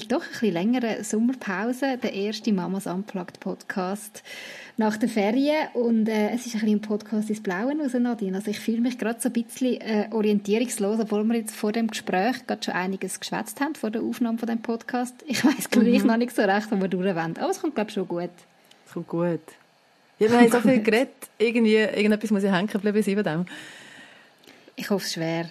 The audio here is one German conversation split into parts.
doch ein bisschen längeren Sommerpause, der erste Mamas Unplugged Podcast nach der Ferien und äh, es ist ein bisschen ein Podcast ins Blaue raus, Nadine. Also ich fühle mich gerade so ein bisschen äh, orientierungslos, obwohl wir jetzt vor dem Gespräch gerade schon einiges geschwätzt haben, vor der Aufnahme von dem Podcast. Ich weiß gleich mhm. noch nicht so recht, wo wir durchwollen, aber es kommt glaube ich schon gut. Es kommt gut. Ja, wir haben so viel geredet, irgendwie, irgendetwas muss ich hängen bleiben bei dem. Ich hoffe es schwer.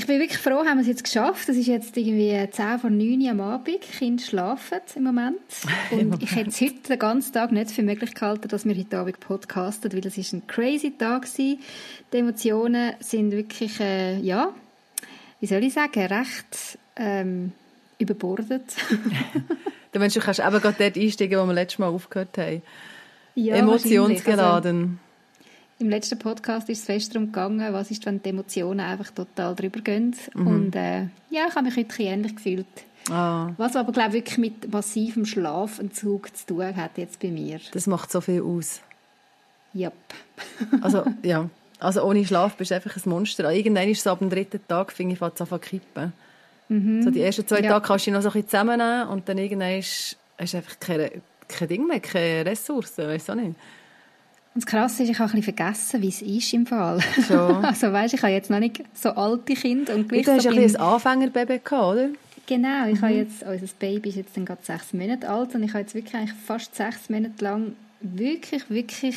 Ich bin wirklich froh, haben wir es jetzt geschafft. Es ist jetzt irgendwie 10 vor 9 Uhr am Abend. Die Kinder schlafen im Moment. Und ich hätte es heute den ganzen Tag nicht für möglich gehalten, dass wir heute Abend podcasten, weil es ist ein crazy Tag war. Die Emotionen sind wirklich, äh, ja, wie soll ich sagen, recht ähm, überbordet. du meinst, du kannst eben gerade dort einsteigen, wo wir letztes Mal aufgehört haben. Ja, Emotionsgeladen. Also, im letzten Podcast ist es fest darum gegangen, was ist, wenn die Emotionen einfach total drüber gehen. Mhm. Und äh, ja, ich habe mich heute ähnlich gefühlt. Ah. Was aber, glaube ich, wirklich mit massivem Schlafentzug zu tun hat jetzt bei mir. Das macht so viel aus. Yep. also, ja. Also ohne Schlaf bist du einfach ein Monster. Irgendwann ist es ab dem dritten Tag, finde ich, fängt es an kippen. Mhm. So die ersten zwei ja. Tage kannst du noch so ein bisschen zusammennehmen und dann irgendwann ist, hast du einfach keine, kein Ding mehr, keine Ressourcen, weißt du nicht. Das Krasse ist, ich habe ein bisschen vergessen, wie es ist im Fall. Schon. Also weißt, ich habe jetzt noch nicht so alte Kinder und gleich Du hast so ein, ein Anfängerbaby gehabt, oder? Genau, ich mhm. habe jetzt, unser Baby ist jetzt dann gerade sechs Monate alt und ich habe jetzt wirklich eigentlich fast sechs Monate lang wirklich, wirklich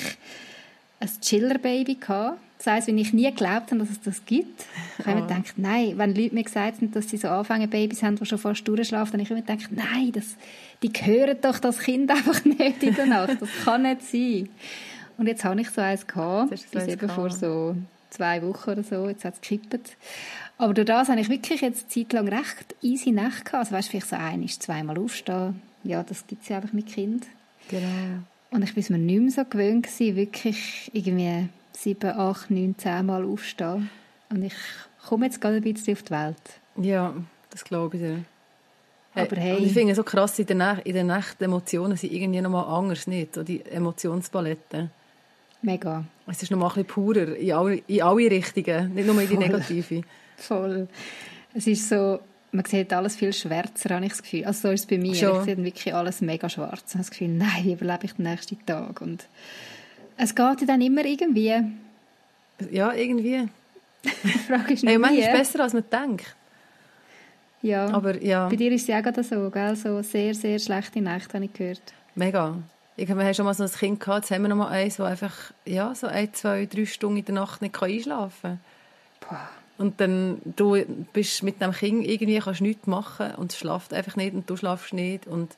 ein Chiller-Baby gehabt. Das heisst, wenn ich nie geglaubt habe, dass es das gibt, ich habe oh. immer gedacht, nein, wenn Leute mir gesagt haben, dass sie so Anfängerbabys haben, die schon fast durchschlafen, dann habe ich immer gedacht, nein, das, die hören doch das Kind einfach nicht in der Nacht. Das kann nicht sein. Und jetzt habe ich so eins gehabt, bis eben vor so zwei Wochen oder so. Jetzt hat es gekippt. Aber durch das habe ich wirklich jetzt zeitlang recht easy Nacht gehabt. Also weißt, vielleicht so ein ist zweimal aufstehen. Ja, das gibt es ja einfach mit Kind. Genau. Und ich bin mir nicht mehr so gewöhnt gewesen, wirklich irgendwie sieben, acht, neun, zehn Mal aufstehen. Und ich komme jetzt gerade ein bisschen auf die Welt. Ja, das glaube ich dir. Aber hey. Und ich finde es so krass, in der, Nacht, in der Nacht Emotionen sind irgendwie nochmal anders, nicht? So die Emotionspalette. Mega. Es ist noch mal ein bisschen purer, in alle, in alle Richtungen, nicht nur in die negative. Voll. Es ist so, man sieht alles viel schwärzer, habe ich das Gefühl. Also so ist es bei mir. Schon. Ich sehe wirklich alles mega schwarz. Ich habe das Gefühl, nein, wie überlebe ich den nächsten Tag? Und es geht dann immer irgendwie. Ja, irgendwie. Die Frage ist nicht hey, manchmal ist besser, als man denkt. Ja, aber ja. Bei dir ist es ja gerade so, gell? So sehr, sehr schlechte Nächte, habe ich gehört. Mega. Ich, wir haben schon mal so ein Kind gehabt, jetzt haben wir noch mal eins, das einfach ja, so ein, zwei, drei Stunden in der Nacht nicht einschlafen kann. Und dann du bist mit dem Kind irgendwie kannst nichts machen und es schlaft einfach nicht und du schlafst nicht und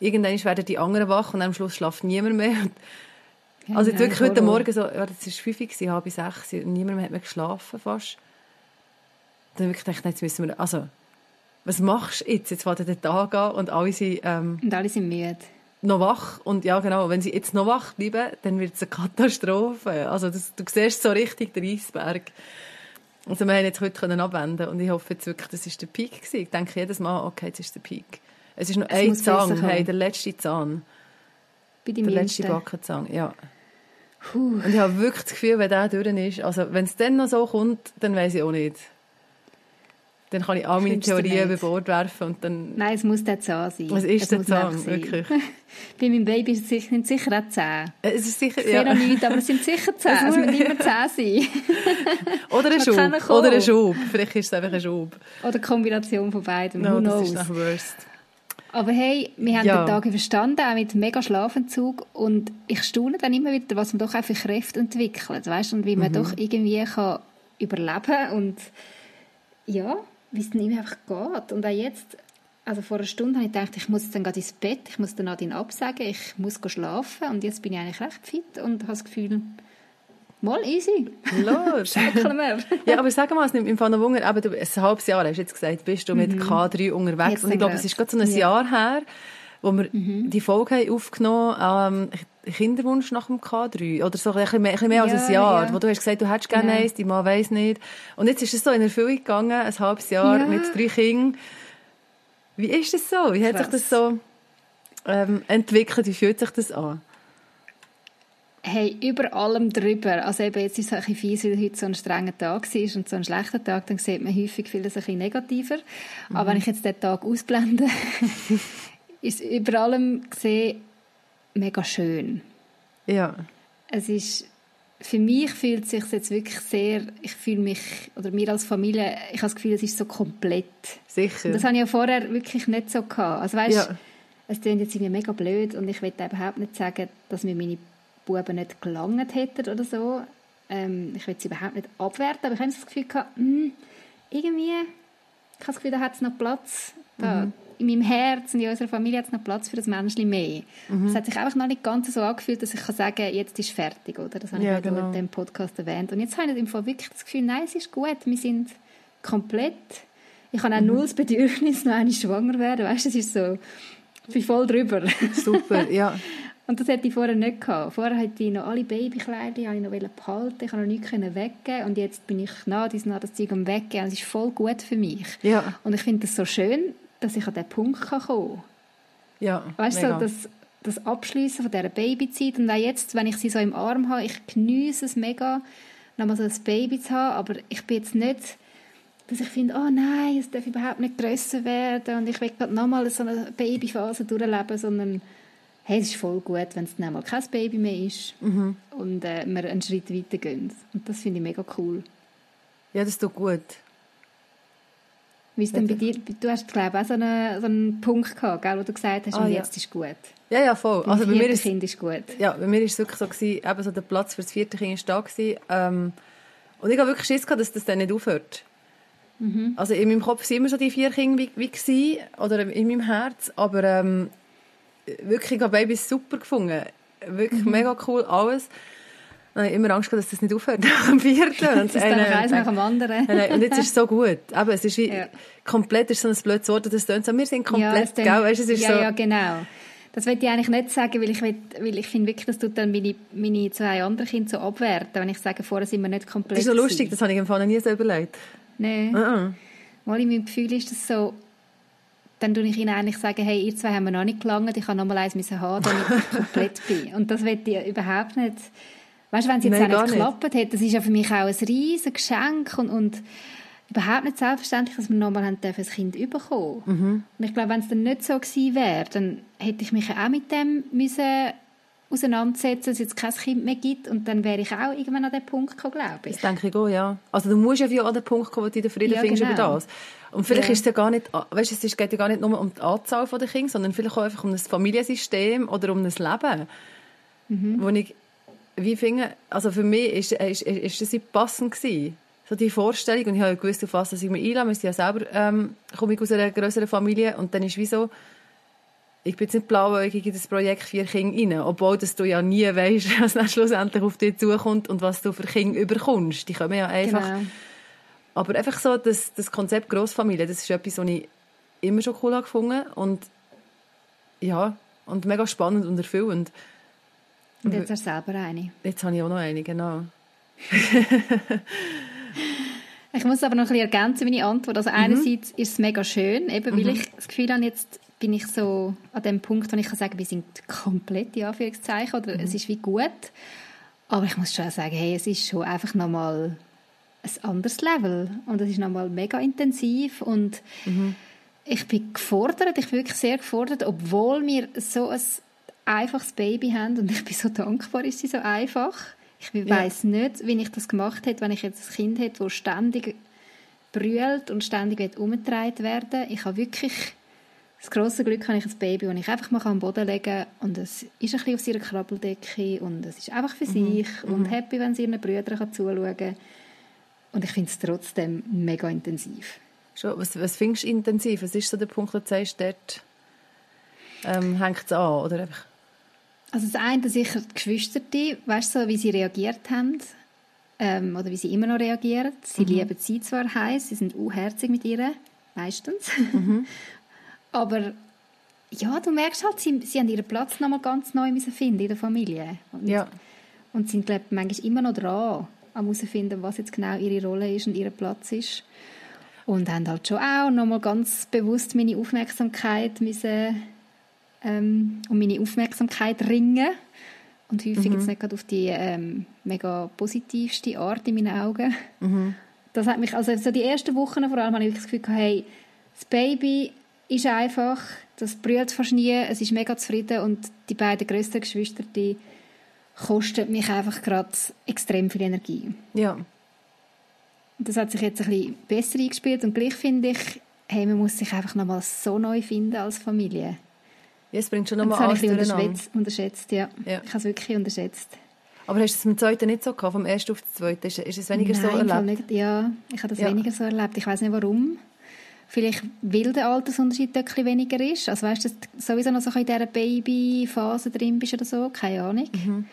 irgendwann werden die anderen wach und am Schluss schlaft niemand mehr. Ja, also jetzt wirklich heute Morgen so, ja, das ist fünf, halb sechs, niemand mehr hat mehr geschlafen fast. Dann wirklich gedacht, jetzt müssen wir, also was machst du jetzt? Jetzt fährt der Tag an und alle sind... Ähm, und alle sind müde noch wach und ja genau, wenn sie jetzt noch wach bleiben, dann wird es eine Katastrophe. Also das, du siehst so richtig den Eisberg. Also wir haben jetzt heute können abwenden und ich hoffe jetzt wirklich, das ist der Peak gewesen. Ich denke jedes Mal, okay, jetzt ist der Peak. Es ist noch es ein Zahn, hey, der letzte Zahn. Bei der letzte Backenzahn, ja. Puh. Und ich habe wirklich das Gefühl, wenn der durch ist, also wenn es dann noch so kommt, dann weiß ich auch nicht. Dann kann ich all meine Theorien über Bord werfen und dann... Nein, es muss der Zahn sein. Was ist es der Zahn, wirklich? Bei meinem Baby sind es sicher auch Zähne. Es ist sicher, ich sehe noch nichts, aber es sind sicher Zähne. Es, müssen immer Zähne sein. Oder ein Schub. Oder ein Schub. Vielleicht ist es einfach ein Schub. Oder eine Kombination von beiden. No, das ist nach worst. Aber hey, wir haben ja. den Tag verstanden, auch mit mega Schlafentzug. Und ich staune dann immer wieder, was man doch auch für Kräfte entwickelt. Weißt? Und wie man mhm. doch irgendwie kann überleben kann. Und ja wie es ihm einfach geht. Und auch jetzt, also vor einer Stunde habe ich gedacht, ich muss jetzt dann gerade ins Bett, ich muss dann Nadine absagen, ich muss schlafen. Und jetzt bin ich eigentlich recht fit und habe das Gefühl, mal easy. Los. wir. ja, aber sag mal, im Fall noch Wunder, eben, ein halbes Jahr hast du jetzt gesagt, bist du mit mhm. K3 unterwegs. Jetzt und ich glaube, es ist gerade so ein ja. Jahr her, wo wir mhm. die Folge haben aufgenommen haben, ähm, Kinderwunsch nach dem K3 oder so ein bisschen mehr, ein bisschen mehr ja, als ein Jahr, ja. wo du hast gesagt, du hättest gerne ja. eins, die Mann weiss nicht. Und jetzt ist es so in Erfüllung gegangen, ein halbes Jahr ja. mit drei Kindern. Wie ist das so? Wie Krass. hat sich das so ähm, entwickelt? Wie fühlt sich das an? Hey, über allem drüber. Also eben jetzt ist es ein bisschen fies, weil heute so ein strenger Tag war und so ein schlechter Tag, dann sieht man häufig vieles ein bisschen negativer. Mhm. Aber wenn ich jetzt den Tag ausblende, ist über allem gesehen mega schön. Ja. Es ist, für mich fühlt es sich jetzt wirklich sehr, ich fühle mich, oder wir als Familie, ich habe das Gefühl, es ist so komplett. Sicher. Und das habe ich ja vorher wirklich nicht so gehabt. Also weißt, ja. es klingt jetzt irgendwie mega blöd und ich will überhaupt nicht sagen, dass mir meine Buben nicht gelangt hätten oder so. Ähm, ich will sie überhaupt nicht abwerten, aber ich habe das Gefühl gehabt, mh, hm, irgendwie, ich habe das Gefühl, da hat es noch Platz. Da. Mhm. In meinem Herz und in unserer Familie hat es noch Platz für das Menschchen mehr. Mhm. Es hat sich einfach noch nicht ganz so angefühlt, dass ich kann sagen kann, jetzt ist fertig, oder? Das habe ja, ich genau. in dem Podcast erwähnt. Und jetzt habe ich im Fall wirklich das Gefühl, nein, es ist gut, wir sind komplett. Ich habe auch mhm. null das Bedürfnis, noch eine schwanger werden. Weißt du, es ist so, ich bin voll drüber. Super, ja. Und das hätte ich vorher nicht gehabt. Vorher hatte ich noch alle Babykleider, ich noch behalten, ich konnte noch nichts weggeben und jetzt bin ich nach dies das Zeug am weggeben und es ist voll gut für mich. Ja. Und ich finde es so schön, dass ich an diesen Punkt kommen kann. Ja, Weißt du, so, das, das Abschließen von dieser Babyzeit und auch jetzt, wenn ich sie so im Arm habe, ich genieße es mega, nochmal so ein Baby zu haben, aber ich bin jetzt nicht dass ich finde, oh nein, es darf überhaupt nicht grösser werden und ich will gerade nochmal so eine Babyphase durchleben, sondern hey, es ist voll gut, wenn es dann mal kein Baby mehr ist mhm. und äh, wir einen Schritt weiter gehen. Und das finde ich mega cool. Ja, das tut gut. Wie ist denn bei dir? Du hast, glaube ich, auch so einen, so einen Punkt gehabt, gell, wo du gesagt hast, ah, ja. jetzt ist gut. Ja, ja, voll. Also bei mir ist, Kind ist gut. Ja, bei mir war es wirklich so, gewesen, eben so der Platz für das vierte Kind war da. Gewesen, ähm, und ich habe wirklich Schiss gehabt, dass das dann nicht aufhört. Mhm. Also in meinem Kopf waren immer so die vier Kinder wie, wie gewesen, oder in meinem Herz, aber ähm, wirklich, ich habe Babys super gefunden. Wirklich mhm. mega cool, alles. Ich habe immer Angst gehabt, dass das nicht aufhört nach dem vierten. Und das ist dann eins nach dem anderen. und jetzt ist es so gut. Aber es ist wie, ja. komplett ist so ein blödes Wort, das tönt so, wir sind komplett, ja, gell? Weißt, es ist ja, so, ja, genau. Das will ich eigentlich nicht sagen, weil ich, will, weil ich finde wirklich, das tut dann meine, meine zwei anderen Kinder so abwerten, wenn ich sage, vorher sind wir nicht komplett Das ist so lustig, das habe ich im Fall noch nie so überlegt. Nein. Uh -uh. Mal in meinem Gefühl ist das so, dann tue ich ihnen eigentlich sagen, hey, ihr zwei haben mir noch nicht gelangt, ich habe noch mal eins haben, damit ich komplett bin. Und das will ich überhaupt nicht. Weißt du, wenn es jetzt Nein, auch nicht geklappt hätte, das ist ja für mich auch ein riesiges Geschenk und, und überhaupt nicht selbstverständlich, dass wir nochmal ein Kind bekommen mhm. Und ich glaube, wenn es dann nicht so gewesen wäre, dann hätte ich mich auch mit dem müssen auseinandersetzen, dass es jetzt kein Kind mehr gibt und dann wäre ich auch irgendwann an den Punkt gekommen, glaube ich. Das denke ich auch, ja. Also du musst ja an den Punkt kommen, wo du den Frieden ja, findest genau. über das. Und vielleicht ja. ist es ja gar nicht, weißt, es geht ja gar nicht nur um die Anzahl der Kinder, sondern vielleicht auch einfach um das Familiensystem oder um das Leben. Mhm. Wo ich, wie finde, also für mich ist, ist, ist, ist das passend gewesen. So die Vorstellung, und ich habe gewusst, auf was ich mich einlasse. Wir sind ja selber, ähm, komme ich aus einer größeren Familie, und dann ist wie so, ich bin jetzt nicht blauäugig in das Projekt vier Kinder rein, obwohl dass du ja nie weißt, was dann schlussendlich auf dich zukommt und was du für Kinder überkommst. Die kommen ja einfach... Genau. Aber einfach so, das, das Konzept Großfamilie, das ist etwas, was ich immer schon cool gefunden und ja, und mega spannend und erfüllend. Und jetzt hast du selber eine. Jetzt habe ich auch noch eine, genau. ich muss aber noch ein bisschen ergänzen, meine Antwort. Also mhm. einerseits ist es mega schön, eben weil mhm. ich das Gefühl habe, jetzt bin ich so an dem Punkt, wo ich kann sagen, wir sind komplett in Anführungszeichen oder mhm. es ist wie gut. Aber ich muss schon sagen, hey, es ist schon einfach nochmal ein anderes Level und es ist nochmal mega intensiv und mhm. ich bin gefordert, ich bin wirklich sehr gefordert, obwohl wir so ein einfaches Baby haben und ich bin so dankbar, ist sie so einfach. Ich weiß ja. nicht, wie ich das gemacht hätte, wenn ich jetzt ein Kind hätte, das ständig brüllt und ständig umgetragen werden Ich habe wirklich das große Glück habe ich ein Baby, das ich einfach mal am Boden legen kann und es ist ein bisschen auf ihrer Krabbeldecke und es ist einfach für mhm. sich und mhm. happy, wenn sie ihren Brüdern zuschauen kann. Und ich finde es trotzdem mega intensiv. Schon, was, was findest du intensiv? Was ist so der Punkt, wo du sagst, dort ähm, hängt es an? Oder einfach? Also das eine sicher die Geschwister, weißt du, so, wie sie reagiert haben ähm, oder wie sie immer noch reagieren. Sie mhm. lieben sie zwar heiß, sie sind unherzig mit ihr, meistens. Mhm. Aber ja, du merkst halt, sie, sie haben ihren Platz nochmal ganz neu müssen finden in der Familie. Und, Ja. und sind, glaube ich, manchmal immer noch dran, am herausfinden, was jetzt genau ihre Rolle ist und ihr Platz ist. Und haben halt schon auch nochmal ganz bewusst meine Aufmerksamkeit müssen, ähm, um meine Aufmerksamkeit ringen. Und häufig jetzt nicht gerade auf die ähm, mega positivste Art in meinen Augen. Das hat mich, also so die ersten Wochen vor allem, habe ich das Gefühl gehabt, hey, das Baby ist einfach, das brüllt fast nie, es ist mega zufrieden und die beiden grössten Geschwister, die kosten mich einfach gerade extrem viel Energie. Ja. Das hat sich jetzt ein bisschen besser eingespielt und gleich finde ich, hey, man muss sich einfach nochmal so neu finden als Familie. Ja es bringt schon nochmal das habe ich alles durcheinander. unterschätzt, unterschätzt ja. Ja. Ich habe es wirklich unterschätzt. Aber hast du es dem zweiten nicht so gehabt, vom ersten auf den zweiten? Ist, ist es weniger so Nein, im Fall erlebt? nicht. Ja, ich habe das Ja. weniger so erlebt. Ich weiß nicht warum. Vielleicht, weil der Altersunterschied ein bisschen weniger ist. Also weißt du, dass du sowieso noch so in dieser Babyphase drin bist oder so. Keine Ahnung. Mhm.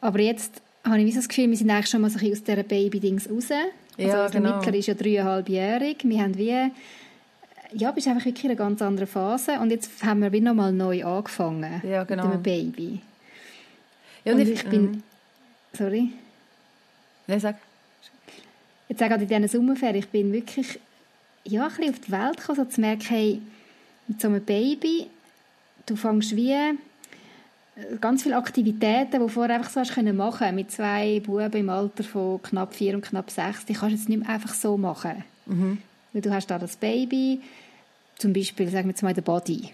Aber jetzt habe ich so das Gefühl, wir sind eigentlich schon mal so ein bisschen aus dieser Baby-Dings raus. Also Ja, unser genau. Mittler ist ja dreieinhalbjährig. Wir haben wie... Ja, bist einfach wirklich in einer ganz anderen Phase. Und jetzt haben wir wie nochmal neu angefangen. Ja, genau. Mit dem Baby. Ja, und und ich bin... Mhm. Sorry. Nein, sag. Jetzt auch gerade in diesen Sommerferien, ich bin wirklich ja, ein bisschen auf die Welt gekommen, so zu merken, hey, mit so einem Baby, du fängst wie äh, ganz viele Aktivitäten, die du vorher einfach so hast können machen mit zwei Buben im Alter von knapp vier und knapp sechs, die kannst du jetzt nicht mehr einfach so machen. Weil du hast da das Baby, zum Beispiel, sagen wir jetzt mal, den Body.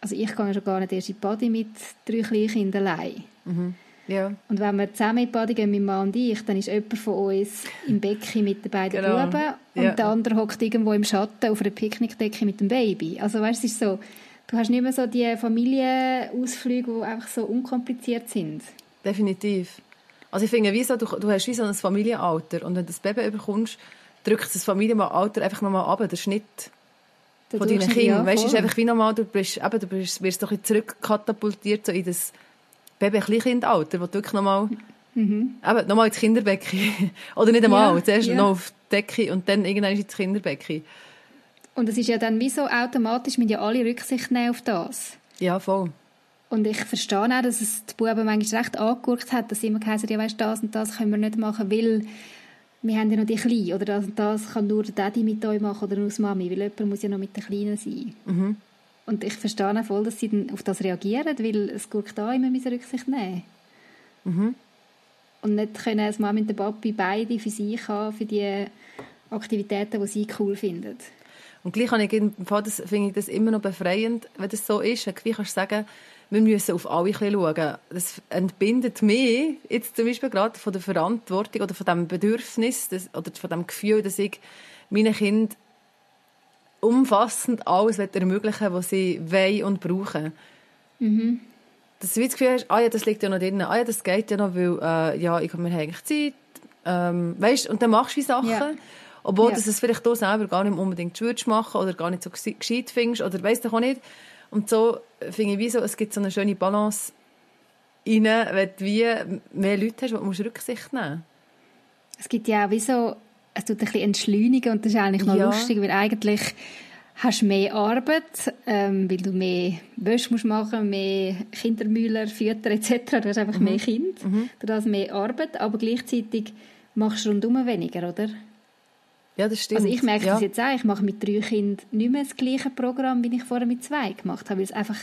Also ich gehe schon gar nicht erst in die Body mit drei Kleinkindern allein. Ja. Und wenn wir zusammen in die Body gehen, mein Mann und ich, dann ist jemand von uns im Becken mit den beiden Genau. Buben und Ja. der andere hockt irgendwo im Schatten auf einer Picknickdecke mit dem Baby. Also weißt, es ist so, du hast nicht mehr so die Familienausflüge, die einfach so unkompliziert sind. Definitiv. Also ich finde, wie so, du, du hast wie so ein Familienalter und wenn du das Baby bekommst, drückt das Familienalter einfach nochmal ab, der Schnitt Der von deinen Kindern. weißt du, ist einfach wie nochmal, du, bist, eben, du bist, wirst doch ein zurückkatapultiert so in das Baby-Kleinkindalter, wo du wirklich nochmal eben, nochmal ins Kinderbecken oder nicht einmal, Mhm. Ja, zuerst ja. noch auf die Decke und dann irgendwann ins Kinderbecken. Und es ist ja dann wie so automatisch, mit ja alle Rücksicht nehmen auf das. Ja, voll. Und ich verstehe auch, dass es die Buben manchmal recht angeguckt hat, dass sie immer gesagt haben, ja, weißt, das und das können wir nicht machen, weil wir haben ja noch die Kleinen. Oder das das kann nur der Daddy mit euch machen oder nur die Mami, weil jemand muss ja noch mit den Kleinen sein. Und ich verstehe auch voll, dass sie dann auf das reagieren, weil es guckt da immer müssen Rücksicht nehmen. Und nicht können als Mami und der Papi beide für sich haben, für die Aktivitäten, die sie cool finden. Und gleich habe ich im Fall, das finde ich das immer noch befreiend, wenn das so ist. Du gleich kannst sagen, wir müssen auf alle ein bisschen schauen. Das entbindet mich jetzt zum Beispiel gerade von der Verantwortung oder von dem Bedürfnis das, oder von dem Gefühl, dass ich meinen Kindern umfassend alles ermöglichen was sie wollen und brauchen. Dass du wie das Gefühl hast, ah ja, das liegt ja noch drin, ah ja, das geht ja noch, weil äh, ja, ich habe mir eigentlich Zeit. Ähm, weißt, und dann machst du wie Sachen. Ja. Obwohl Ja. dass es vielleicht du selber gar nicht unbedingt würdest machen oder gar nicht so gescheit findest oder weißt du auch nicht. Und so finde ich wie so, es gibt so eine schöne Balance rein, wenn du wie mehr Leute hast, wo du musst Rücksicht nehmen Es gibt ja auch wie so, es tut ein bisschen entschleunigen und das ist eigentlich noch Ja. lustig, weil eigentlich hast du mehr Arbeit, ähm, weil du mehr Wäsche musst machen, mehr Kindermüller, Fütter etc. Du hast einfach mehr Kind, du hast mehr Arbeit, aber gleichzeitig machst du rundum weniger, oder? Ja, das stimmt. Also ich merke ja. das jetzt auch, ich mache mit drei Kindern nicht mehr das gleiche Programm, wie ich vorher mit zwei gemacht habe, weil es einfach,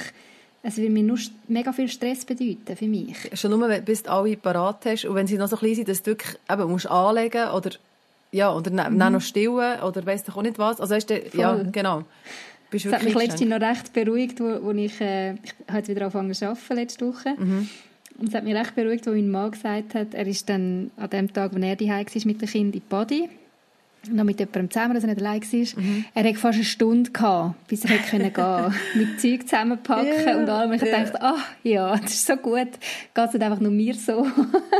es will mir nur mega viel Stress bedeuten für mich. Schon nur, wenn- du alle parat hast und wenn sie noch so klein sind, dass du wirklich eben musst anlegen oder ja, oder dann dann noch stillen oder weiss doch auch nicht was. Also weißt du, ja, Mhm. Voll. genau. Bist Das hat mich letztens noch recht beruhigt, wo, wo ich, äh, ich habe wieder angefangen zu arbeiten letzte Woche. Mhm. Und es hat mich recht beruhigt, wo mein Mann gesagt hat, er ist dann an dem Tag, wo er daheim war mit dem Kind in die Body, noch mit jemandem zusammen, dass er nicht allein war. Mhm. Er hatte fast eine Stunde, gehabt, bis er hätte gehen mit Zeug zusammenpacken Ja, und allem. Und ich ja. dachte, ah, ja, das ist so gut. Geht es nicht einfach nur mir so?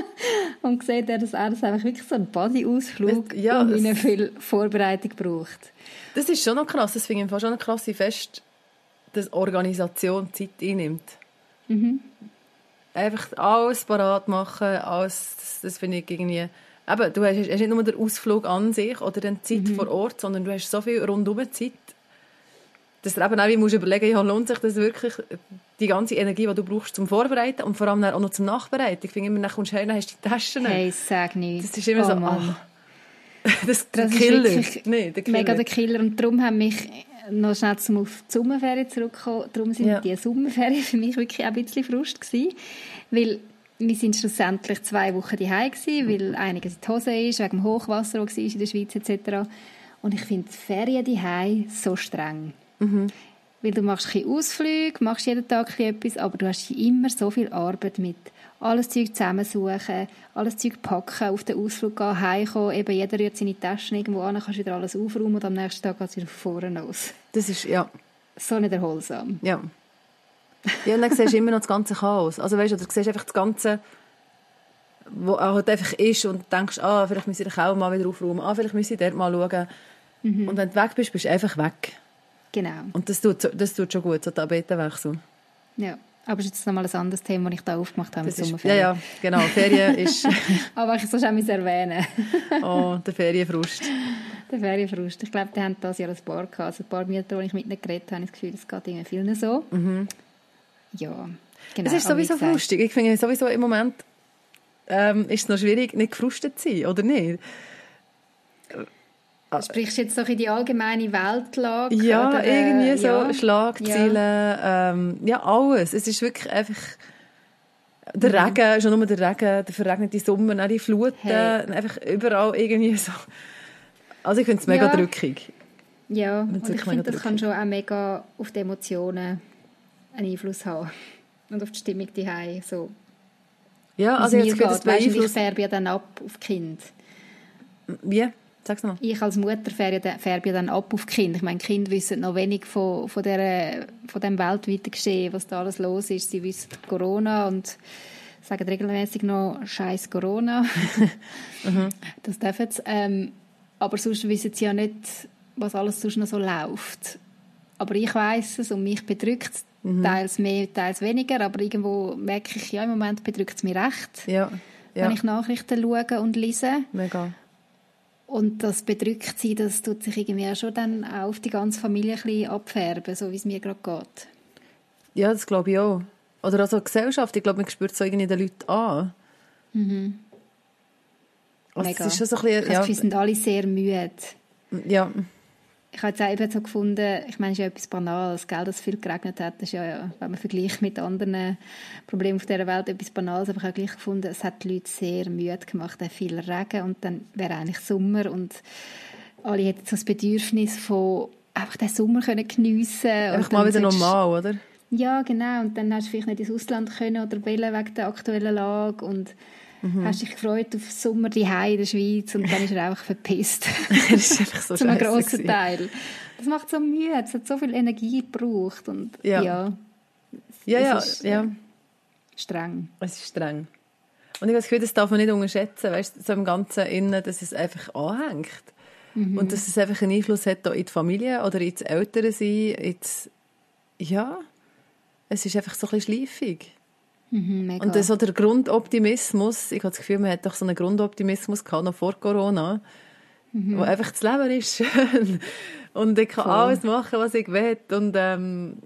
und sieht er, dass er das einfach wirklich so einen Body-Ausflug Ja, und wie viel Vorbereitung braucht. Das ist schon noch krass. Das finde ich fast schon eine krasse Fest, dass Organisation Zeit einnimmt. Mhm. Einfach alles parat machen, alles, das, das finde ich irgendwie... Eben, du hast, hast nicht nur den Ausflug an sich oder die Zeit Mhm. vor Ort, sondern du hast so viel rundum Zeit. dass du eben auch musst überlegen ja, lohnt sich das wirklich, die ganze Energie, die du brauchst zum Vorbereiten und vor allem auch noch zum Nachbereiten. Ich finde immer, dann kommst du her, dann hast du die Taschen. Hey, sag nicht. Das ist immer oh, so, Mann. oh, das, Das der Killer. ist nee, der Killer. mega der Killer. Und darum haben mich noch schnell zum auf die Sommerferien zurückgekommen. Darum sind Ja. die Sommerferien für mich wirklich auch ein bisschen Frust gewesen. Weil wir sind schlussendlich zwei Wochen daheim gewesen, weil einiges in die Hose ist, wegen dem Hochwasser, das war in der Schweiz etc. Und ich finde die Ferien daheim so streng. Weil du machst ein Ausflüge, machst jeden Tag etwas, aber du hast immer so viel Arbeit mit alles Zeug zusammensuchen, alles Zeug packen, auf den Ausflug gehen, heimkommen, eben jeder rührt seine Taschen irgendwo an, kannst wieder alles aufräumen und am nächsten Tag geht es wieder von vorne los. Das ist, ja, So nicht erholsam. ja. Ja, und dann siehst du immer noch das ganze Chaos. Also weißt du, du siehst einfach das Ganze, wo halt einfach ist und denkst, ah, vielleicht müssen ich auch mal wieder aufräumen, ah, vielleicht müssen ich dort mal schauen. Und wenn du weg bist, bist du einfach weg. Genau. Und das tut, das tut schon gut, so Tapetenwechsel. Ja. Aber das ist jetzt nochmal ein anderes Thema, das ich da aufgemacht habe Das mit ist, ja, Sommerferien. ja, genau. Ferien ist Aber ich soll es auch erwähnen. oh, der Ferienfrust. Der Ferienfrust. Ich glaube, die haben das Jahr ein paar gehabt. Also ein paar Mieter, die ich mit ihnen geredet habe, habe ich das Gefühl, es geht irgendwie vielen so. Ja, genau. Es ist wie sowieso frustig. Ich finde sowieso im Moment ähm, ist es noch schwierig, nicht gefrustet zu sein, oder nicht? Du sprichst jetzt doch in die allgemeine Weltlage. Ja, oder, äh, irgendwie so ja. Schlagzeilen, ja. Ähm, ja, alles. Es ist wirklich einfach der Mhm. Regen, schon nur der Regen, der verregnete Sommer, dann die Fluten, Hey. einfach überall irgendwie so. Also ich finde es mega Ja. drückig. Ja, und ich finde, das kann schon auch mega auf die Emotionen einen Einfluss haben. Und auf die Stimmung daheim so. Ja, also habe mir das geht. Weisst du, Ich färbe ja dann ab auf die Kinder. Wie? Sag's noch. Ich als Mutter färbe ja, färbe ja dann ab auf die Kinder. Ich meine, die Kinder wissen noch wenig von, von, der, von dem weltweiten Geschehen, was da alles los ist. Sie wissen Corona und sagen regelmäßig noch «Scheiß Corona». Das dürfen sie. Ähm, aber sonst wissen sie ja nicht, was alles sonst noch so läuft. Aber ich weiß es und mich bedrückt es. Teils mehr, teils weniger. Aber irgendwo merke ich, ja, im Moment bedrückt es mich recht, Ja, ja, wenn ich Nachrichten schaue und lese. mega. Und das bedrückt sie, das tut sich irgendwie auch schon dann auch auf die ganze Familie ein bisschen abfärben, so wie es mir gerade geht. Ja, das glaube ich auch. Oder also die Gesellschaft, ich glaube, man spürt es so irgendwie den Leuten an. Also Mega. es ist schon so ein Ich bisschen, Gefühl, sie sind alle sehr müde. ja, Ich habe eben so gefunden, ich meine, es ist ja etwas Banales, gell, dass es viel geregnet hat. Das ist ja, wenn man vergleicht mit anderen Problemen auf dieser Welt, etwas Banales. Aber ich habe gleich gefunden, es hat die Leute sehr müde gemacht, viel Regen und dann wäre eigentlich Sommer und alle hätten so das Bedürfnis von einfach den Sommer können geniessen einfach mal wieder normal, oder? Ja, genau. Und dann hast du vielleicht nicht ins Ausland können oder wollen wegen der aktuellen Lage und Mhm. hast dich gefreut auf Sommer die in der Schweiz und dann ist er einfach verpisst. das ist einfach so Zu einem grossen gewesen. Teil. Das macht so Mühe, es hat so viel Energie gebraucht und Ja. ja, Ja, ja, ist, ja. äh, streng. Es ist streng. Und ich habe das Gefühl, das darf man nicht unterschätzen, weißt so im Ganzen innen, dass es einfach anhängt. Mhm. Und dass es einfach einen Einfluss hat in die Familie oder ins Elternsein, ins, ja, es ist einfach so ein bisschen schleifig. Mhm. Und so der Grundoptimismus, ich habe das Gefühl, man hat doch so einen Grundoptimismus gehabt, noch vor Corona, wo einfach das Leben ist schön und ich kann Voll. alles machen, was ich will und ähm,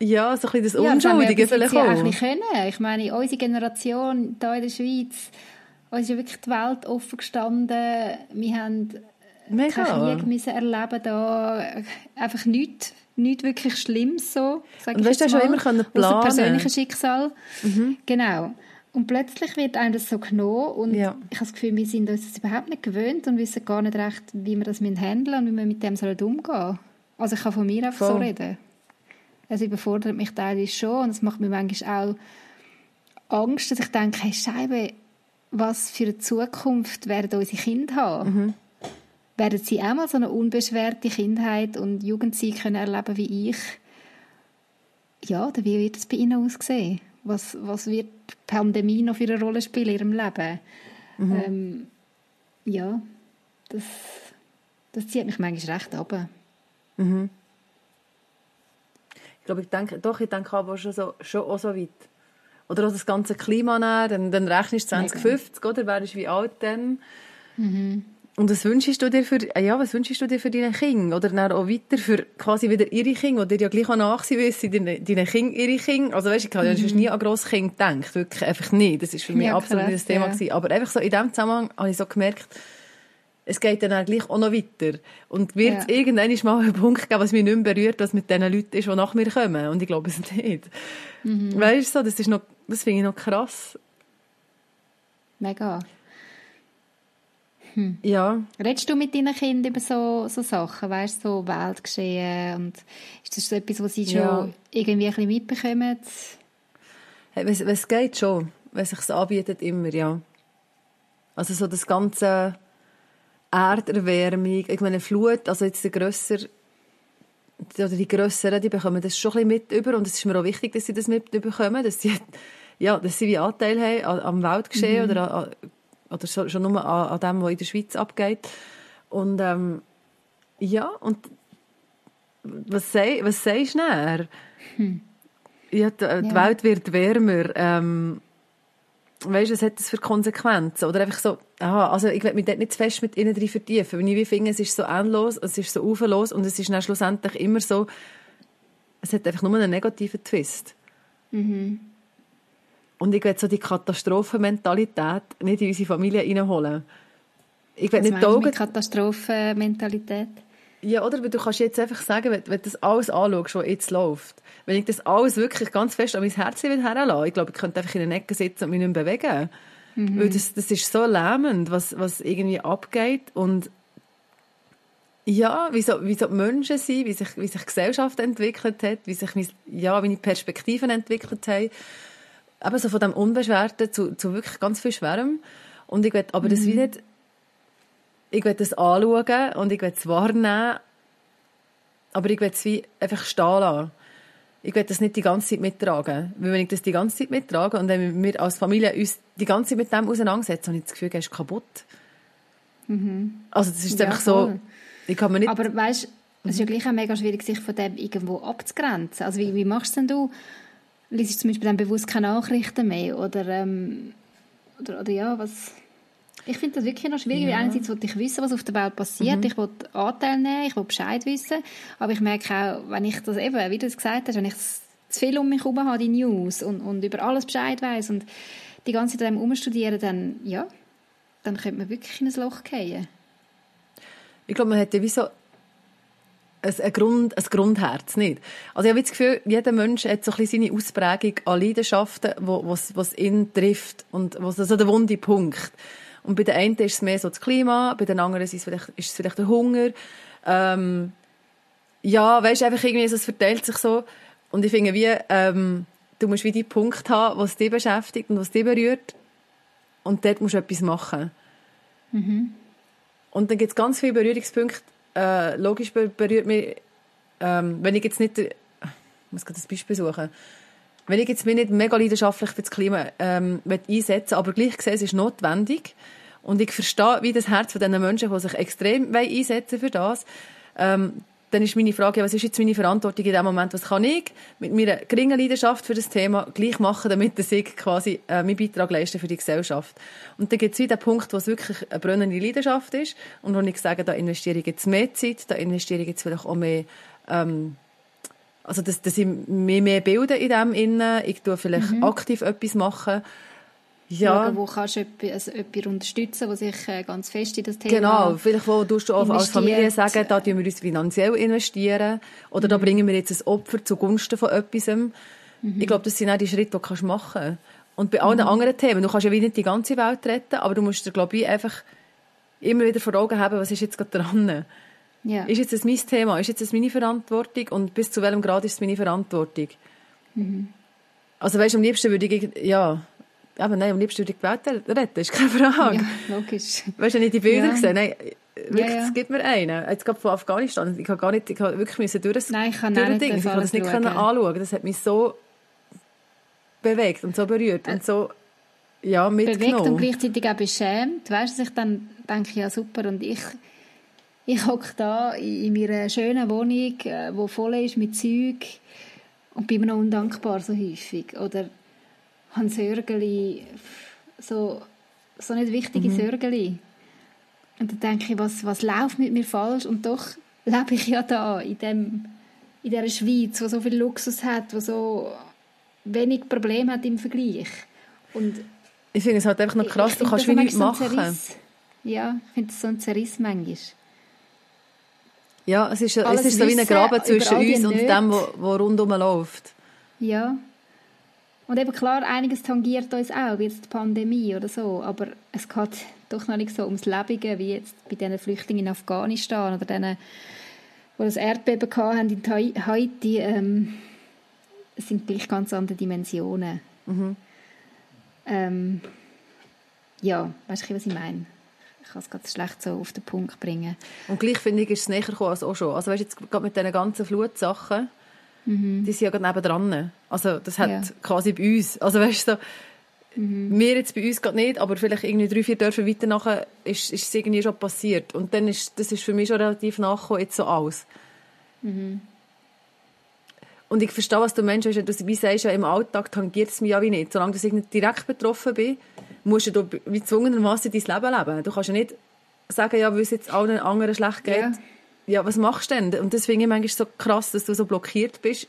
ja, so ein bisschen das ja, Unschuldige jetzt vielleicht ja auch ein bisschen können. Ich meine, unsere Generation hier in der Schweiz, uns ist ja wirklich die Welt offen gestanden. Wir haben Mega. keinen Krieg müssen erleben da einfach nichts, nichts wirklich Schlimmes so. Und ich weißt du, mal, immer können planen. Mhm. persönliches Schicksal. Genau. Und plötzlich wird einem das so genommen und Ja. ich habe das Gefühl, wir sind uns das überhaupt nicht gewöhnt und wissen gar nicht recht, wie wir das handeln müssen und wie wir mit dem sollen umgehen Also ich kann von mir einfach so Voll. reden. Es überfordert mich teilweise schon und es macht mir manchmal auch Angst, dass ich denke, hey Scheibe, was für eine Zukunft werden unsere Kinder haben? Werden sie auch mal so eine unbeschwerte Kindheit und Jugendzeit können erleben wie ich? Ja, oder wie wird es bei ihnen aussehen? Was, was wird die Pandemie noch für eine Rolle spielen in ihrem Leben? Ähm, ja, das, das zieht mich manchmal recht ab. Ich glaube, ich denke, doch, ich denke aber schon, so, schon auch so weit. Oder auch das ganze Klima dann, dann rechnest du Mega. 2050, oder? Wärst du wie alt dann? Und was wünschst du dir für, ja, was wünschst du dir für deine Kinder? Oder dann auch weiter für quasi wieder ihre Kinder, die dir ja gleich auch nachsehen deine, deine Kinder, ihre Kinder. Also weißt, ich habe mhm. nie an grosse Kinder gedacht. Wirklich einfach nicht. Das ist für mich ja, absolut nicht das Thema ja. gewesen. Aber einfach so in dem Zusammenhang habe ich so gemerkt, es geht dann auch gleich auch noch weiter. Und wird es ja. irgendwann mal einen Punkt geben, was mich nicht mehr berührt, was mit den Leuten ist, die nach mir kommen. Und ich glaube es nicht. Mhm. Weißt du, so, das ist noch, das finde ich noch krass. Mega. Hm. Ja. Redest du mit deinen Kindern über so, so Sachen, weißt du, so Weltgeschehen und ist das so etwas, was sie schon ja. irgendwie ein bisschen mitbekommen? Hey, es, es geht schon, wenn sich anbietet, immer, ja. Also so das ganze Erderwärmung, ich meine Flut, also jetzt der grösser oder die Grösseren, die bekommen das schon ein bisschen mit über und es ist mir auch wichtig, dass sie das mitbekommen, dass sie ja, dass sie wie Anteil haben am Weltgeschehen mhm. oder an, oder schon, schon nur an, an dem, was in der Schweiz abgeht. Und ähm, ja, und was, sei, was sagst du näher? Hm. Ja, die, ja. die, Welt wird wärmer. Ähm, weißt du, was hat das für Konsequenzen? Oder einfach so, aha, also ich will mich dort nicht zu fest mit ihnen drin vertiefen, weil ich finde, es ist so endlos, es ist so uferlos und es ist dann schlussendlich immer so, es hat einfach nur einen negativen Twist. Mhm. Und ich will so die Katastrophenmentalität nicht in unsere Familie reinholen. Ich will Was nicht Augen... Katastrophenmentalität? Ja, oder? du kannst jetzt einfach sagen, wenn, wenn du das alles anschaust, was jetzt läuft, wenn ich das alles wirklich ganz fest an mein Herz herlasse, ich glaube, ich könnte einfach in der Ecke sitzen und mich nicht mehr bewegen. Mhm. Weil das, das ist so lähmend, was, was irgendwie abgeht und ja, wie so, wie so die Menschen sind, wie sich, wie sich Gesellschaft entwickelt hat, wie sich ja, meine Perspektiven entwickelt haben eben so von dem Unbeschwerten zu, zu wirklich ganz viel Schwerem. Und ich will aber mhm. das wie nicht, ich will das anschauen und ich will es wahrnehmen, aber ich will es wie einfach stehen lassen. Ich will das nicht die ganze Zeit mittragen. Weil wenn ich das die ganze Zeit mittrage und wenn wir als Familie uns die ganze Zeit mit dem auseinandersetzen, habe ich das Gefühl, er ist kaputt. Mhm. Also das ist ja, einfach so, cool. ich kann mir nicht... Aber weißt, es ist ja gleich auch mega schwierig, sich von dem irgendwo abzugrenzen. Also wie, wie machst denn du liest zum Beispiel dann bewusst keine Nachrichten mehr oder, ähm, oder, oder ja, was... Ich finde das wirklich noch schwierig, ja. weil einerseits will ich wissen, was auf der Welt passiert, mhm. ich will Anteil nehmen, ich will Bescheid wissen, aber ich merke auch, wenn ich das eben, wie du es gesagt hast, wenn ich zu viel um mich herum habe, die News und, und über alles Bescheid weiß und die ganze Zeit umstudieren, dann, ja, dann könnte man wirklich in ein Loch fallen. Ich glaube, man hätte wie so ein, Grund, ein Grundherz, nicht? Also ich habe das Gefühl, jeder Mensch hat so ein bisschen seine Ausprägung an Leidenschaften, wo, was, was ihn trifft und was also der wunde Punkt. Und bei den einen ist es mehr so das Klima, bei den anderen ist es vielleicht, ist es vielleicht der Hunger. Ähm, ja, weißt du, einfach irgendwie, so, es verteilt sich so. Und ich finde, wie, ähm, du musst wie die Punkt haben, was dich beschäftigt und was dich berührt. Und dort musst du etwas machen. Mhm. Und dann gibt es ganz viele Berührungspunkte, äh, logisch berührt mich, ähm, wenn ich jetzt nicht, ich muss gerade ein Beispiel suchen, wenn ich jetzt mich nicht mega leidenschaftlich für das Klima ähm, einsetzen aber gleich gesehen, es ist notwendig und ich verstehe, wie das Herz von diesen Menschen, die sich extrem einsetzen für das, ähm, dann ist meine Frage, was ist jetzt meine Verantwortung in dem Moment? Was kann ich mit meiner geringen Leidenschaft für das Thema gleich machen, damit ich quasi äh, meinen Beitrag leisten für die Gesellschaft? Und dann gibt es wieder den Punkt, wo es wirklich eine brennende Leidenschaft ist und wo ich sage, da investiere ich jetzt mehr Zeit, da investiere ich jetzt vielleicht auch mehr ähm, also dass, dass ich mich mehr bilde in dem Innen, ich tue vielleicht mhm. aktiv etwas machen ja. schauen, wo kannst du jemanden, also jemanden unterstützen, der sich äh, ganz fest in das Thema Genau, vielleicht wo du auch als Familie sagen, da tun wir uns finanziell investieren oder mhm. da bringen wir jetzt ein Opfer zugunsten von etwas. Mhm. Ich glaube, das sind auch die Schritte, die du machen kannst. Und bei allen mhm. anderen Themen, du kannst ja wieder nicht die ganze Welt retten, aber du musst dir, glaube ich, einfach immer wieder vor Augen haben, was ist jetzt gerade dran. Ja. Ist jetzt das mein Thema? Ist jetzt das meine Verantwortung? Und bis zu welchem Grad ist es meine Verantwortung? Mhm. Also weißt du, am liebsten würde ich, ja, aber nein, am liebsten würde ich die Welt retten, ist keine Frage. Ja, logisch. Weißt du, nicht die Bilder ja. gesehen? Nein, wirklich, ja, ja. es gibt mir einen. Jetzt gerade von Afghanistan. Ich habe gar nicht, ich habe wirklich müssen durch, nein, ich kann durch Ding. Ich habe das nicht können anschauen. Das hat mich so bewegt und so berührt und so, ja, mitgenommen. Bewegt und gleichzeitig auch beschämt. Weißt du, ich dann denke, ja super, und ich, ich hocke da in meiner schönen Wohnung, die äh, voll ist mit Zeug und bin mir noch undankbar so häufig. Oder habe Sörgeli, so, so nicht wichtige mhm. Sörgeli. und dann denke ich, was, was läuft mit mir falsch? Und doch lebe ich ja da, in, dem, in dieser Schweiz, die so viel Luxus hat, die so wenig Probleme hat im Vergleich. Und ich finde es halt einfach noch krass, du kannst wie nichts machen. So ja, ich finde es so ein Zerriss manchmal. Ja, es ist, es ist so wie ein Graben zwischen uns und dem, was rundherum läuft. Ja. Und eben klar, einiges tangiert uns auch, wie jetzt die Pandemie oder so, aber es geht doch noch nicht so ums Lebige, wie jetzt bei diesen Flüchtlingen in Afghanistan oder denen, die das Erdbeben hatten in Haiti. Ähm, es sind gleich ganz andere Dimensionen. Mhm. Ähm, ja, weißt du, was ich meine? Ich kann es ganz schlecht so auf den Punkt bringen. Und gleich finde ich, ist es näher gekommen als auch schon. Also weißt du, jetzt gerade mit diesen ganzen Flutsachen, mhm. die sind ja gerade nebendran. Also das hat ja. quasi bei uns, also weißt du, so, mhm. wir jetzt bei uns gerade nicht, aber vielleicht irgendwie drei, vier Dörfer weiter nachher ist, ist es irgendwie schon passiert. Und dann ist, das ist für mich schon relativ nachgekommen, jetzt so alles. Mhm. Und ich verstehe, was du meinst, du wie sagst, ja, im Alltag tangiert es mich ja wie nicht. Solange ich nicht direkt betroffen bin, musst du wie gezwungenermaßen dein Leben leben. Du kannst ja nicht sagen, ja, weil es jetzt allen anderen schlecht geht. Ja. Ja, was machst du denn? Und finde ich manchmal so krass, dass du so blockiert bist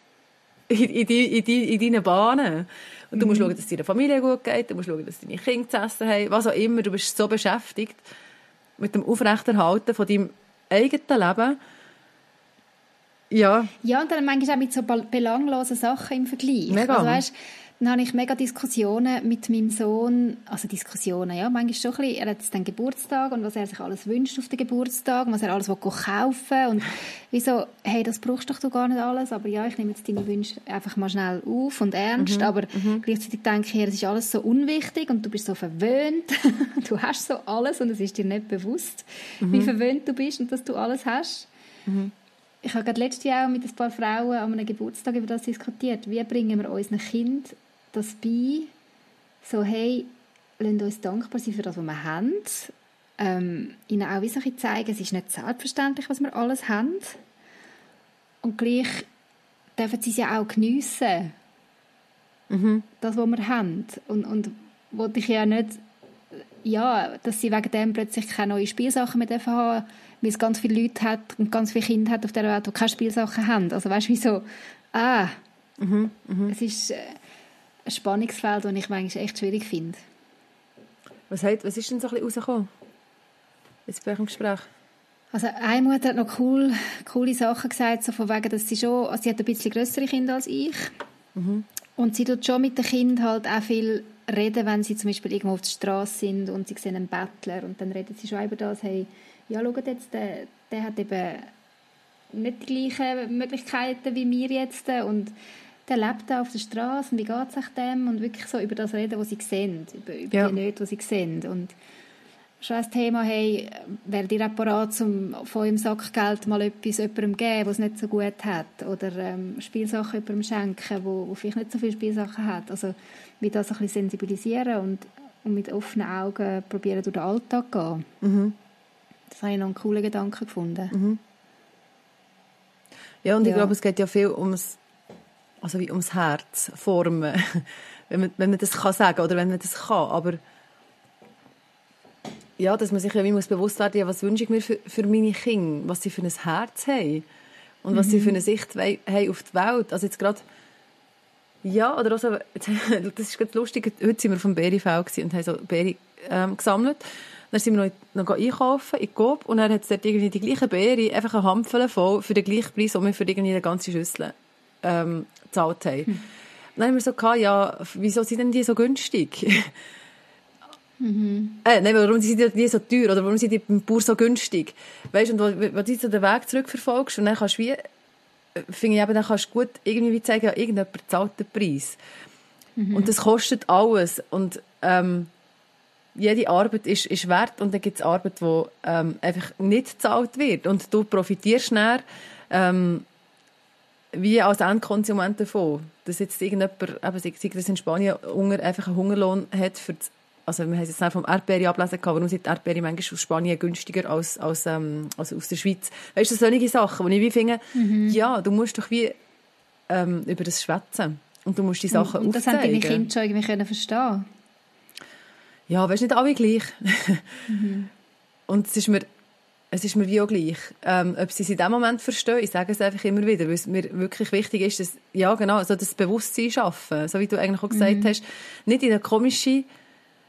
in, in, in, in deinen Bahnen. Und du musst mhm. schauen, dass es deiner Familie gut geht, du musst schauen, dass deine Kinder zu essen haben, was auch immer. Du bist so beschäftigt mit dem Aufrechterhalten von deinem eigenen Leben, ja. Ja, und dann manchmal auch mit so belanglosen Sachen im Vergleich. Mega. Also, weißt, dann habe ich mega Diskussionen mit meinem Sohn, also Diskussionen, ja, manchmal schon ein bisschen, er hat jetzt den Geburtstag und was er sich alles wünscht auf den Geburtstag, was er alles will kaufen und wieso, hey, das brauchst doch du gar nicht alles, aber ja, ich nehme jetzt deine Wünsche einfach mal schnell auf und ernst, mhm, aber mhm. gleichzeitig denke ich, es ist alles so unwichtig und du bist so verwöhnt, du hast so alles und es ist dir nicht bewusst, mhm. wie verwöhnt du bist und dass du alles hast. Mhm ich habe gerade letztes Jahr mit ein paar Frauen an einem Geburtstag über das diskutiert. Wie bringen wir unseren Kind das bei, so hey, lasst uns dankbar sein für das, was wir haben. Ähm, ihnen auch wie so ein zeigen, es ist nicht selbstverständlich, was wir alles haben. Und gleich dürfen sie es ja auch geniessen. Mhm. Das, was wir haben. Und, und wollte ich ja nicht, ja, dass sie wegen dem plötzlich keine neuen Spielsachen mehr haben dürfen weil es ganz viele Leute hat und ganz viele Kinder hat auf der Welt, die keine Spielsachen haben. Also weißt du, wie so, ah, mhm, mh. es ist äh, ein Spannungsfeld, das ich manchmal echt schwierig finde. Was, hat, was ist denn so ein bisschen rausgekommen? Jetzt bei eurem Gespräch? Also eine Mutter hat noch cool, coole Sachen gesagt, so von wegen, dass sie schon, also sie hat ein bisschen größere Kinder als ich mhm. und sie tut schon mit den Kindern halt auch viel reden, wenn sie zum Beispiel irgendwo auf der Straße sind und sie sehen einen Bettler und dann reden sie schon über das, hey, ja, schaut jetzt, der, der hat eben nicht die gleichen Möglichkeiten wie wir jetzt und der lebt da auf der Straße und wie geht es dem und wirklich so über das reden, was sie sehen, über, über ja. die Nöte, die sie sehen und schon das Thema, hey, wäre dir parat, um von eurem Sackgeld mal etwas jemandem geben, was es nicht so gut hat oder ähm, Spielsachen jemandem schenken, wo, wo vielleicht nicht so viele Spielsachen hat, also wie das ein bisschen sensibilisieren und, und mit offenen Augen probieren durch den Alltag gehen. Mhm. Das habe ich noch einen coolen Gedanken gefunden. Mhm. Ja, und ich glaube, es geht ja viel ums, also wie ums Herz formen, wenn man, wenn man das kann sagen oder wenn man das kann. Aber ja, dass man sich ja wie muss bewusst werden, ja, was wünsche ich mir für, für meine Kinder, was sie für ein Herz haben und mhm. was sie für eine Sicht haben auf die Welt. Also jetzt gerade ja, oder also, das ist ganz lustig, heute sind wir vom Berifeld und haben so Beri ähm, gesammelt dann sind wir noch, noch einkaufen in Coop und dann hat es dort irgendwie die gleiche Beere, einfach eine Handvoll voll für den gleichen Preis, wir für irgendwie eine ganze Schüssel ähm, gezahlt haben. Hm. Dann haben wir so gehabt, ja, wieso sind denn die so günstig? Mhm. Äh, nein, warum sind die so teuer oder warum sind die beim Bauer so günstig? Weißt und wenn du so den Weg zurückverfolgst und dann kannst du wie, äh, finde ich eben, dann kannst du gut irgendwie zeigen, ja, irgendjemand zahlt den Preis. Mhm. Und das kostet alles und ähm, jede Arbeit ist, ist wert und dann gibt es Arbeit, die ähm, einfach nicht gezahlt wird und du profitierst schnell ähm, wie als Endkonsument davon, dass jetzt irgendjemand, eben, sei das in Spanien, Hunger, einfach einen Hungerlohn hat für das, also wir haben es jetzt vom Erdbeere ablesen gehabt, warum sind Erdbeere manchmal aus Spanien günstiger als, als, ähm, als aus der Schweiz. Weißt du, solche Sachen, wo ich wie finde, mhm. ja, du musst doch wie ähm, über das schwätzen und du musst die Sachen und, und das aufzeigen. das haben deine Kinder schon irgendwie verstehen ja, weißt nicht alle gleich. mhm. Und es ist mir, es ist mir wie auch gleich. Ähm, ob sie es in dem Moment verstehen, ich sage es einfach immer wieder, weil es mir wirklich wichtig ist, dass, ja genau, so das Bewusstsein schaffen, so wie du eigentlich auch gesagt mhm. hast, nicht in eine komische,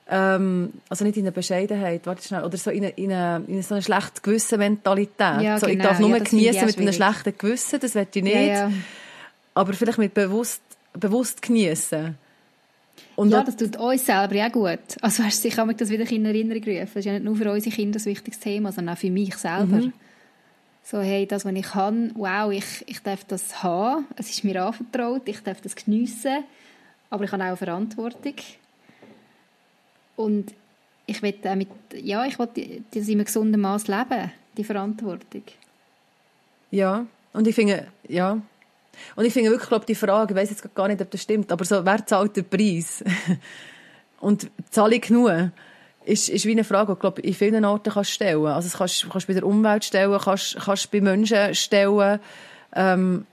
ähm, also nicht in eine Bescheidenheit, warte schnell, oder so in eine, in eine, in eine so eine schlecht Gewissen Mentalität. Ja, so, genau. Ich darf nur ja, genießen mit einem schlechten Gewissen, das will ich nicht. Ja, Aber vielleicht mit bewusst, bewusst genießen. Und ja, das tut uns selber ja gut. Also weißt, ich kann mich das wieder in Erinnerung rufen. Das ist ja nicht nur für unsere Kinder ein wichtiges Thema, sondern auch für mich selber. Mhm. So, hey, das, was ich kann, wow, ich, ich darf das haben, es ist mir anvertraut, ich darf das geniessen, aber ich habe auch Verantwortung. Und ich will mit, ja, ich will das in einem gesunden Maß leben, die Verantwortung. Ja, und ich finde, ja, und ich finde wirklich, glaube die Frage, ich weiß jetzt gar nicht, ob das stimmt, aber so, wer zahlt den Preis? und zahle ich genug? Ist, ist wie eine Frage, die, glaube in vielen Orten kannst stellen. Also, das kannst, kannst bei der Umwelt stellen, kannst, kannst bei Menschen stellen, ähm,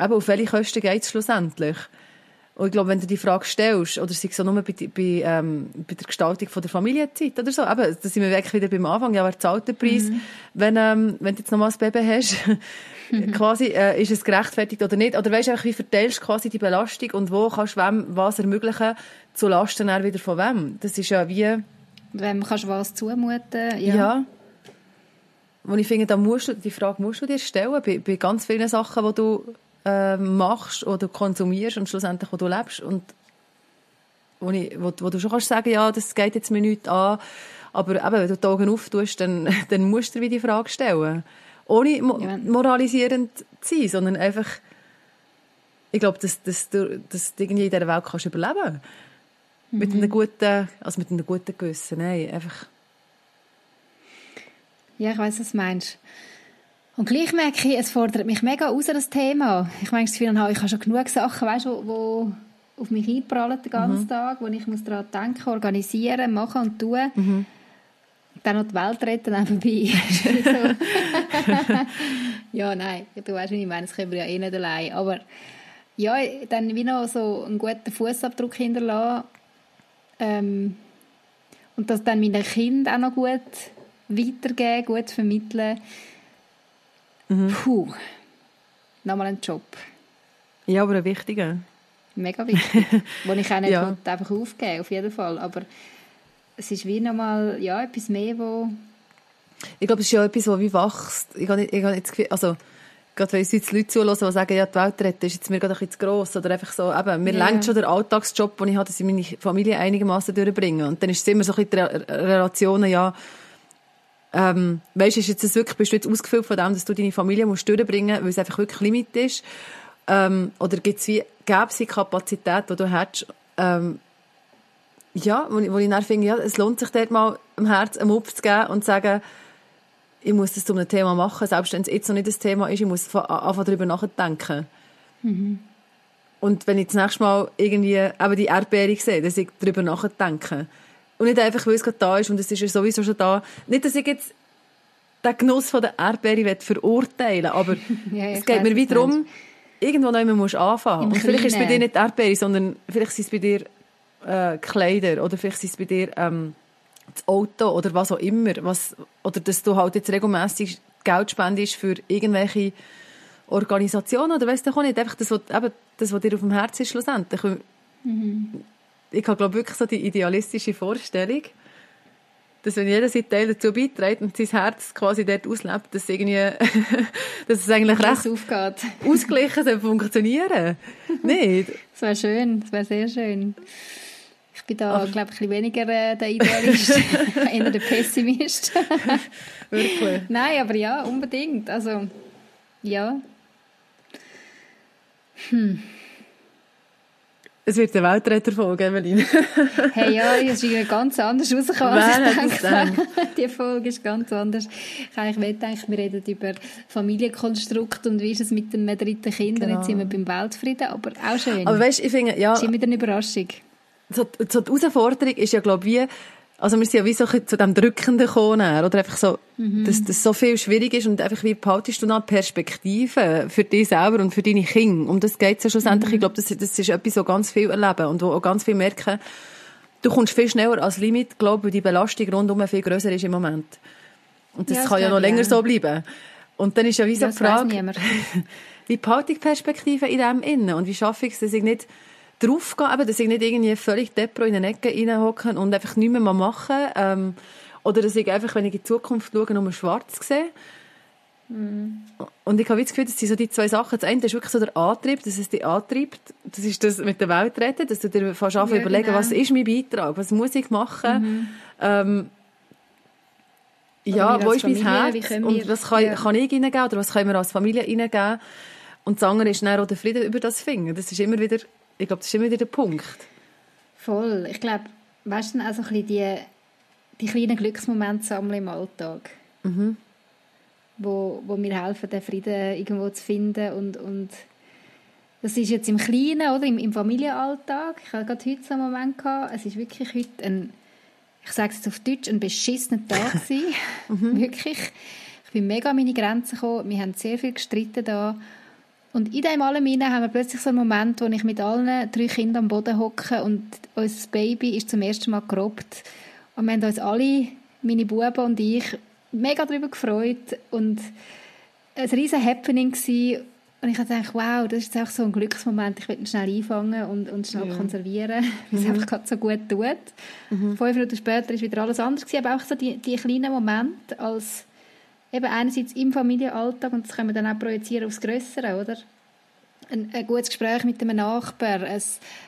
eben, auf welche Kosten geht es schlussendlich? Und ich glaube, wenn du die Frage stellst, oder sei es so nur bei, bei, ähm, bei der Gestaltung von der Familienzeit oder so, eben, da sind wir wirklich wieder beim Anfang, ja, wer zahlt den Preis, mhm. wenn, ähm, wenn du jetzt nochmal ein Baby hast, quasi, äh, ist es gerechtfertigt oder nicht? Oder weißt du wie verteilst du quasi die Belastung und wo kannst du wem was ermöglichen, zu Lasten dann wieder von wem? Das ist ja wie... Wem kannst du was zumuten, ja. ja. Und ich finde, da musst du, die Frage musst du dir stellen, bei, bei ganz vielen Sachen, die du äh, machst oder konsumierst und schlussendlich, wo du lebst und wo, ich, wo, wo du schon kannst sagen, ja, das geht jetzt mir nicht an, aber eben, wenn du die Augen auftust, dann, dann musst du dir die Frage stellen. Ohne mo moralisierend zu sein, sondern einfach, ich glaube, dass, dass, du, dass du irgendwie in dieser Welt kannst überleben mhm. Mit einem guten, also mit einem guten Gewissen, nein, einfach. Ja, ich weiß, was du meinst. Und gleich merke ich, es fordert mich mega aus, das Thema. Ich meine, das Gefühl, ich habe schon genug Sachen, weißt, wo, wo auf mich einprallen den ganzen mhm. Tag, wo ich muss daran denken, organisieren, machen und tun. Mhm. Dann noch die Welt retten nebenbei. ja, nein, du weißt, wie ich meine, das können wir ja eh nicht allein. Aber ja, dann wie noch so einen guten Fußabdruck hinterlassen. Ähm, und das dann meinen Kindern auch noch gut weitergeben, gut vermitteln Mhm. Puh. Nochmal ein Job. Ja, aber ein wichtiger. Mega wichtig. wo ich auch nicht ja. einfach aufgeben auf jeden Fall. Aber es ist wie nochmal ja, etwas mehr, wo... Ich glaube, es ist ja etwas, das wie wächst. Ich habe nicht, ich habe nicht das Gefühl, also gerade wenn jetzt Leute zuhören, die sagen, ja, die Welt retten ist jetzt mir gerade ein bisschen zu gross. Oder einfach so, eben, mir yeah. lenkt schon der Alltagsjob, den ich habe, dass ich meine Familie einigermaßen durchbringe. Und dann ist es immer so ein bisschen die Relationen, ja, ähm, weißt, ist jetzt das wirklich, bist du jetzt ausgefüllt von dem, dass du deine Familie musst durchbringen, weil es einfach wirklich Limit ist? Ähm, oder gibt es wie, gäbe es Kapazität, die du hast, ähm, ja, wo, wo ich dann finde, ja, es lohnt sich dort mal im Herz einen Mupf zu geben und zu sagen, ich muss das zu einem Thema machen, selbst wenn es jetzt noch nicht das Thema ist, ich muss einfach darüber nachdenken. Mhm. Und wenn ich das nächste Mal irgendwie eben die Erdbeere sehe, dass ich darüber nachdenke. Und nicht einfach, weil es gerade da ist und es ist ja sowieso schon da. Nicht, dass ich jetzt den Genuss von der Erdbeere verurteilen aber ja, es geht mir wieder um, irgendwo immer musst anfangen. Im und vielleicht ist es bei dir nicht Erdbeere, sondern vielleicht sind es bei dir äh, Kleider oder vielleicht sind es bei dir ähm, das Auto oder was auch immer. Was, oder dass du halt jetzt regelmässig Geld spendest für irgendwelche Organisationen oder weißt du auch nicht. Einfach das, was, eben, das, was dir auf dem Herzen ist schlussendlich. Mhm ich habe glaube wirklich so die idealistische Vorstellung, dass wenn jeder seinen Teil dazu beiträgt und sein Herz quasi dort auslebt, dass, irgendwie, dass es eigentlich recht aufgeht. ausgeglichen soll funktionieren Nicht? Das wäre schön, das wäre sehr schön. Ich bin da, glaube ich, ein bisschen weniger äh, der Idealist, eher der Pessimist. Wirklich? Nein, aber ja, unbedingt. Also, ja. Hm. Es wird eine Weltretter folge, Evelyn. hey, ja, es ist ganz anders rausgekommen, als ich denke. Die Folge ist ganz anders. Ich eigentlich gedacht, wir reden über Familienkonstrukt und wie ist es mit dem dritten Kind. Genau. Jetzt sind wir beim Weltfrieden, aber auch schön. Aber weißt, ich finde, ja... Das ist immer eine Überraschung. So, so die Herausforderung ist ja, glaube ich, wie also wir sind ja wie so zu dem Drückenden gekommen, oder einfach so, mhm. dass das so viel schwierig ist und einfach wie behaltest du noch Perspektive für dich selber und für deine Kinder. Um das geht es ja schlussendlich. Mhm. Ich glaube, das, das ist etwas, so ganz viel erleben und wo auch ganz viel merken, du kommst viel schneller als Limit, glaube weil die Belastung rundum viel größer ist im Moment. Und das, ja, kann ja noch länger ja. so bleiben. Und dann ist ja wie so die Frage, wie behalte ich Perspektive in dem innen und wie schaffe ich es, dass ich nicht draufgehe, dass ich nicht irgendwie völlig depro in eine Ecke reinhocke und einfach nichts mehr machen ähm, oder dass ich einfach, wenn ich in die Zukunft schaue, nur schwarz sehe. Mm. Und ich habe das Gefühl, das sind so die zwei Sachen. Das eine ist wirklich so der Antrieb, dass es dich antreibt. Das ist das mit der Welt retten, dass du dir fast ja, überlegen, genau. was ist mein Beitrag, was muss ich machen. Mhm. Ähm, ja, wo ist Familie, mein Herz und was kann, ja. kann ich reingeben oder was können wir als Familie reingeben. Und das andere ist dann auch der Frieden über das Finden. Das ist immer wieder, ich glaube, das ist immer wieder der Punkt. Voll. Ich glaube, weißt du, also ein die, die kleinen Glücksmomente sammeln im Alltag. Mhm. Wo, wo mir helfen, den Frieden irgendwo zu finden und, und das ist jetzt im Kleinen, oder? Im, im Familienalltag. Ich hatte gerade heute so einen Moment gehabt. Es ist wirklich heute ein ich sage es jetzt auf Deutsch, ein beschissener Tag gewesen. mhm. Wirklich. Ich bin mega an meine Grenzen gekommen. Wir haben sehr viel gestritten da. Und in dem allem haben wir plötzlich so einen Moment, wo ich mit allen drei Kindern am Boden hocke und unser Baby ist zum ersten Mal gerobbt. Und wir haben uns alle, meine Buben und ich, mega darüber gefreut und ein riesen Happening gewesen. Und ich habe gedacht, wow, das ist jetzt auch so ein Glücksmoment. Ich will ihn schnell einfangen und, und schnell ja. konservieren, weil es mhm. einfach gerade so gut tut. Mhm. Fünf Minuten später ist wieder alles anders gewesen. Aber auch so die, die kleinen Momente als eben einerseits im Familienalltag und das können wir dann auch projizieren aufs Größere, oder? Ein, ein gutes Gespräch mit einem Nachbar, eine,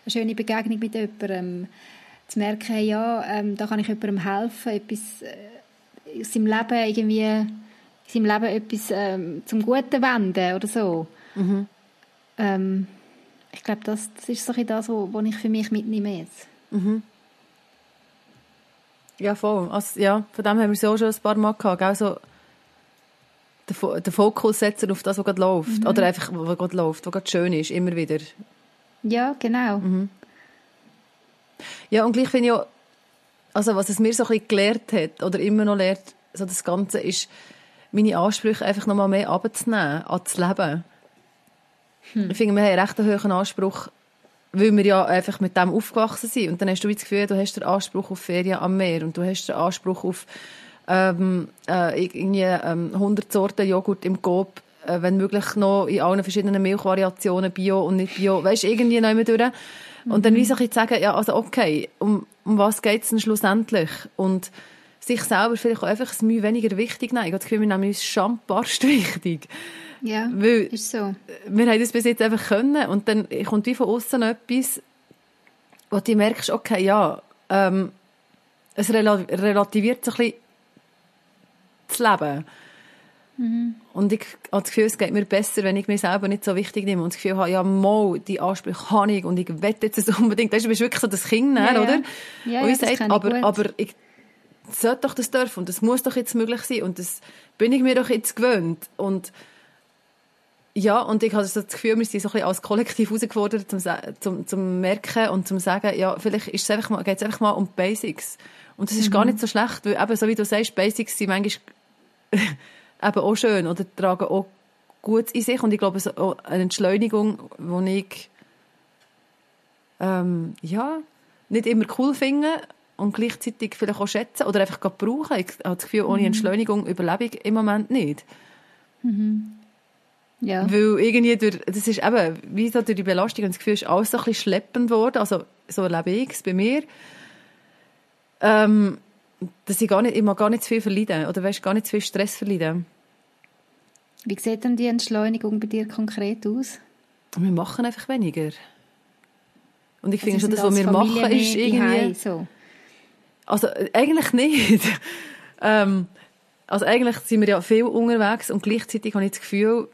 schöne Begegnung mit jemandem, zu merken, ja, ähm, da kann ich jemandem helfen, etwas äh, aus seinem Leben irgendwie in seinem Leben etwas ähm, zum Guten wenden oder so. Mhm. Ähm, ich glaube, das, das ist so das, was ich für mich mitnehme jetzt. Mhm. Ja, voll. Also, ja, von dem haben wir es auch schon ein paar Mal gehabt. Also, den, den Fokus setzen auf das, was gerade läuft. Mhm. Oder einfach, was gerade läuft, was gerade schön ist, immer wieder. Ja, genau. Mhm. Ja, und gleich finde ich auch, also was es mir so ein bisschen gelehrt hat, oder immer noch lehrt, so das Ganze, ist, meine Ansprüche einfach noch mal mehr abzunehmen, an das Leben. Hm. Ich finde, wir haben einen recht hohen Anspruch, weil wir ja einfach mit dem aufgewachsen sind. Und dann hast du das Gefühl, du hast den Anspruch auf Ferien am Meer und du hast den Anspruch auf ähm, äh, irgendwie ähm, 100 Sorten Joghurt im Coop, äh, wenn möglich noch in allen verschiedenen Milchvariationen, Bio und nicht Bio, weißt du, irgendwie noch durch. Und dann mhm. wie ein sagen, ja, also okay, um, um was geht es denn schlussendlich? Und sich selber vielleicht auch einfach ein Mühe weniger wichtig nehmen. Ich habe das Gefühl, wir nehmen uns schambarst wichtig. Ja, Weil ist so. Wir haben das bis jetzt einfach können und dann kommt wie von außen etwas, wo du merkst, okay, ja, ähm, es relativiert so ein bisschen das Leben. Mhm. Und ich habe das Gefühl, es geht mir besser, wenn ich mir selber nicht so wichtig nehme und das Gefühl habe, ja, mal, die Ansprüche habe ich und ich wette jetzt unbedingt. Das ist wirklich so das Kind, ja, ja. oder? Ja, und ich ja, sage, aber, aber ich sollte doch das dürfen und das muss doch jetzt möglich sein und das bin ich mir doch jetzt gewöhnt. Und ja, und ich habe das Gefühl, wir sind so ein bisschen als Kollektiv herausgefordert, zum, zum, zum merken und zum sagen, ja, vielleicht ist es einfach mal, geht es einfach mal um Basics. Und das ist mhm. gar nicht so schlecht, weil eben, so wie du sagst, Basics sind manchmal eben auch schön oder tragen auch gut in sich. Und ich glaube, so eine Entschleunigung, die ich, ähm, ja, nicht immer cool finde und gleichzeitig vielleicht auch schätzen oder einfach brauchen. Ich habe das Gefühl, ohne mhm. Entschleunigung überlebe ich im Moment nicht. Mhm. Ja. Weil irgendwie durch, das ist eben, wie so durch die Belastung und das Gefühl, ist alles so ein bisschen schleppend worden. Also, so erlebe ich es bei mir. Ähm, dass ich gar nicht, ich mag gar nicht zu viel verleiden. Oder weißt, gar nicht zu viel Stress verleiden. Wie sieht denn die Entschleunigung bei dir konkret aus? Wir machen einfach weniger. Und ich also finde schon, das, was wir Familie machen, ist irgendwie... So. Also, eigentlich nicht. ähm, also eigentlich sind wir ja viel unterwegs und gleichzeitig habe ich das Gefühl,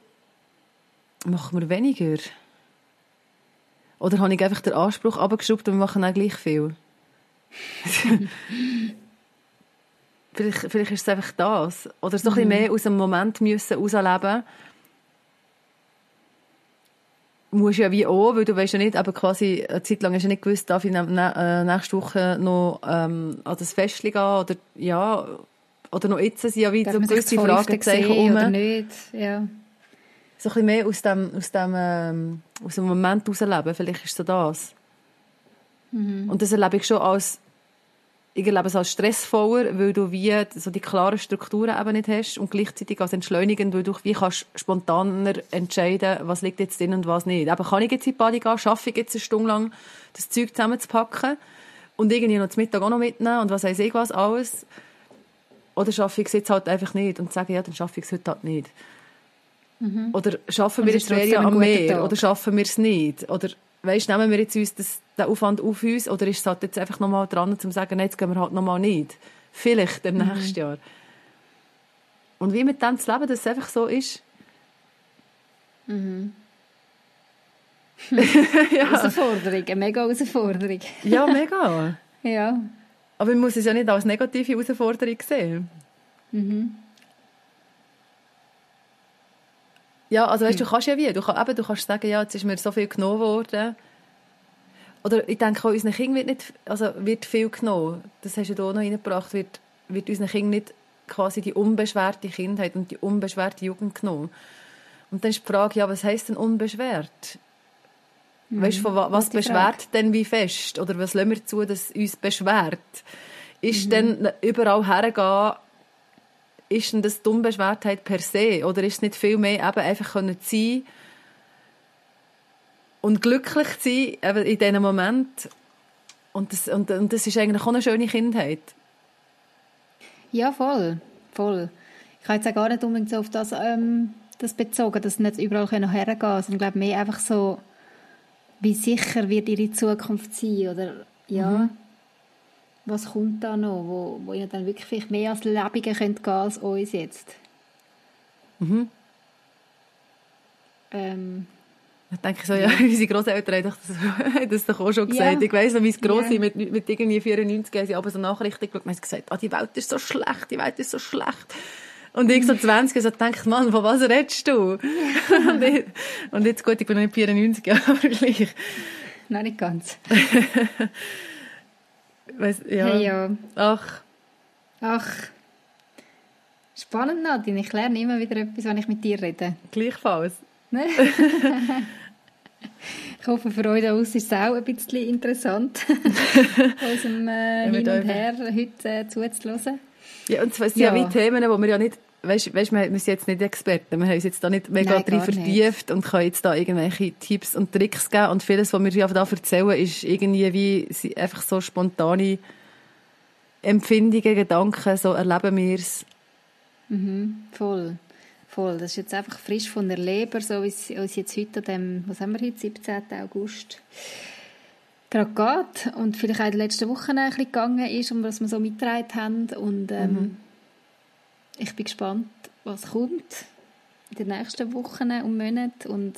machen wir weniger? Oder habe ich einfach den Anspruch abgeschraubt und wir machen auch gleich viel? vielleicht, vielleicht ist es einfach das. Oder so mhm. ein bisschen mehr aus dem Moment müssen rausleben musst ja wie auch, weil du weißt ja nicht, aber quasi eine Zeit lang hast du nicht gewusst, darf ich ne, nächste Woche noch ähm, an das Fest gehen oder ja, oder noch jetzt sind ja wie so gewisse Fragezeichen um. Oder nicht, ja so ein bisschen mehr aus dem, aus dem, ähm, aus dem Moment herausleben. Vielleicht ist so das. Mhm. Und das erlebe ich schon als ich erlebe es als stressvoller, weil du wie so die klaren Strukturen eben nicht hast und gleichzeitig als entschleunigend, weil du wie kannst spontaner entscheiden, was liegt jetzt drin und was nicht. Aber kann ich jetzt in die Body gehen, schaffe ich jetzt eine Stunde lang das Zeug zusammenzupacken und irgendwie noch zum Mittag auch noch mitnehmen und was weiß ich was alles. Oder schaffe ich es jetzt halt einfach nicht und sage, ja, dann schaffe ich es heute halt nicht. Mhm. Oder schaffen wir jetzt Ferien am Meer? Oder schaffen wir es nicht? Oder weißt, nehmen wir jetzt uns das, den Aufwand auf uns oder ist es halt jetzt einfach nochmal dran, um zu sagen, nein, jetzt gehen wir halt nochmal nicht. Vielleicht im mhm. nächsten Jahr. Und wie mit dem zu leben, dass es einfach so ist. Mhm. ja. Herausforderung, eine mega Herausforderung. ja, mega. ja. Aber man muss es ja nicht als negative Herausforderung sehen. Mhm. Ja, also weißt, du hm. kannst ja wie, du, kann, eben, du kannst sagen, ja, jetzt ist mir so viel genommen worden. Oder ich denke auch, unseren Kindern wird, nicht, also wird viel genommen. Das hast du hier noch reingebracht, wird, wird unseren Kindern nicht quasi die unbeschwerte Kindheit und die unbeschwerte Jugend genommen. Und dann ist die Frage, ja, was heisst denn unbeschwert? Mhm. Weißt du, was beschwert Frage. denn wie fest? Oder was lassen wir zu, dass uns beschwert? Ist mhm. denn überall hergehen ist denn das die Unbeschwertheit per se? Oder ist es nicht viel mehr eben einfach können sein und glücklich sein eben in diesem Moment? Und das, und, und das ist eigentlich auch eine schöne Kindheit. Ja, voll. voll. Ich habe jetzt auch gar nicht unbedingt so auf das, ähm, das bezogen, dass sie nicht überall hergehen können, sondern ich glaube mehr einfach so, wie sicher wird ihre Zukunft sein oder ja, mhm was kommt da noch, wo, wo ihr dann wirklich vielleicht mehr als Lebige könnt gehen als uns jetzt? Mhm. Ähm, ich denke so, ja, unsere Großeltern haben das, doch auch schon gesagt. Ja. Ich weiss noch, wie es gross ja. mit, mit irgendwie 94 haben sie aber so Nachrichten geschaut und haben gesagt, ah, die Welt ist so schlecht, die Welt ist so schlecht. Und ich so 20 so denke, Mann, von was redest du? und, ich, und, jetzt gut, ich bin noch nicht 94, aber gleich. Nein, nicht ganz. Weiss, ja. Hey, ja. Ach. Ach. Spannend, Nadine. Ich lerne immer wieder etwas, wenn ich mit dir rede. Gleichfalls. Ich hoffe, für euch da ist es auch ein bisschen interessant, unserem äh, Hin und Her heute äh, zuzulassen. Ja, und es sind ja. ja wie Themen, die wir ja nicht weißt, weißt, wir sind jetzt nicht Experten, wir haben uns jetzt da nicht mega Nein, drin vertieft nicht. und können jetzt da irgendwelche Tipps und Tricks geben und vieles, was wir hier erzählen, ist irgendwie wie einfach so spontane Empfindungen, Gedanken, so erleben wir es. Mhm, voll. Voll. Das ist jetzt einfach frisch von der Leber, so wie es uns jetzt heute an dem, was haben wir heute, 17. August, gerade geht und vielleicht auch in den letzten Wochen ein bisschen gegangen ist, um was wir so mitgetragen haben und ähm, mhm ich bin gespannt, was kommt in den nächsten Wochen und Monaten und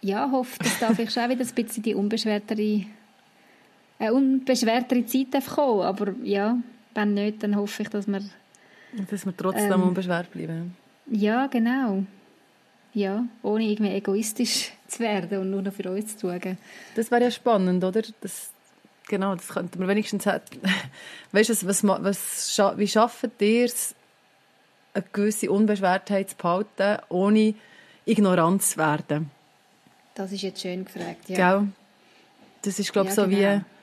ja, hoffe, dass da vielleicht auch wieder ein bisschen die unbeschwertere, äh, unbeschwertere Zeit kommen aber ja, wenn nicht, dann hoffe ich, dass wir dass wir trotzdem ähm, unbeschwert bleiben. Ja, genau. Ja, ohne irgendwie egoistisch zu werden und nur noch für uns zu schauen. Das wäre ja spannend, oder? Das, genau, das könnte man wenigstens... Weißt du, was, was, wie schafft ihr es, eine gewisse Unbeschwertheit zu behalten, ohne ignorant zu werden. Das ist jetzt schön gefragt, ja. Gell? Das ist, glaube ich, ja, so genau. wie...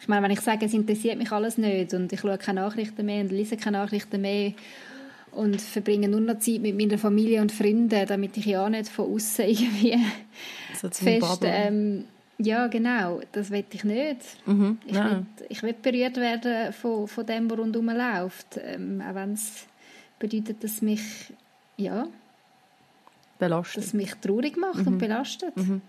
Ich meine, wenn ich sage, es interessiert mich alles nicht und ich schaue keine Nachrichten mehr und lese keine Nachrichten mehr und verbringe nur noch Zeit mit meiner Familie und Freunden, damit ich ja nicht von außen irgendwie so fest ähm, ja, genau, das will ich nicht. Mhm, ich, will, ich will berührt werden von, von dem, was rundherum läuft. Ähm, auch wenn es bedeutet, dass mich, ja, belastet. Dass mich traurig macht mhm. und belastet. Mhm.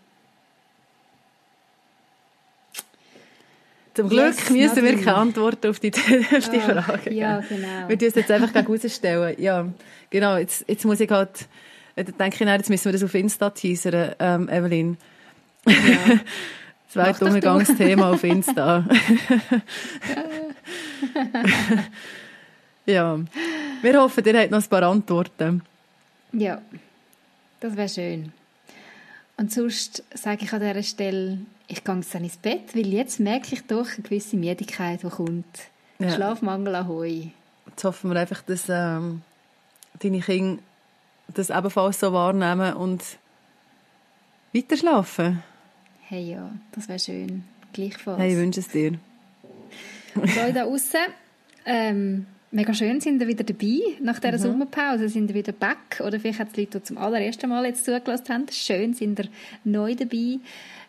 Zum Glück yes, müssen wir keine Antwort auf die, auf die oh, Frage geben. Ja, genau. Wir müssen jetzt einfach gegen rausstellen. Ja, genau. Jetzt, jetzt muss ich halt, denke ich, jetzt müssen wir das auf Insta teasern, ähm, Evelyn. Ja. Zweitumgangsthema auf Insta. ja. Wir hoffen, ihr habt noch ein paar Antworten. Ja, das wäre schön. Und sonst sage ich an dieser Stelle, ich gehe jetzt ins Bett, weil jetzt merke ich doch eine gewisse Müdigkeit, die kommt. Ja. Schlafmangel ahoi. Jetzt hoffen wir einfach, dass ähm, deine Kinder das ebenfalls so wahrnehmen und weiter schlafen. Hey ja, das wäre schön. gleichfalls. Hey, ich wünsche es dir. Freude da draussen. Ähm, mega schön sind wir wieder dabei. Nach dieser mhm. Sommerpause sind wir wieder back. Oder vielleicht hat es Leute, die zum allerersten Mal jetzt zugelassen haben. Schön sind wir neu dabei.